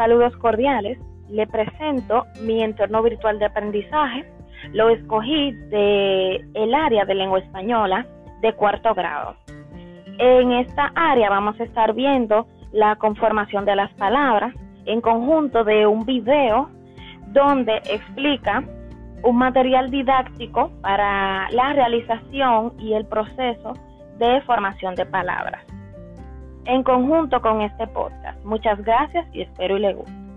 Saludos cordiales, le presento mi entorno virtual de aprendizaje. Lo escogí de el área de lengua española de cuarto grado. En esta área vamos a estar viendo la conformación de las palabras en conjunto de un video donde explica un material didáctico para la realización y el proceso de formación de palabras en conjunto con este podcast. Muchas gracias y espero y le guste.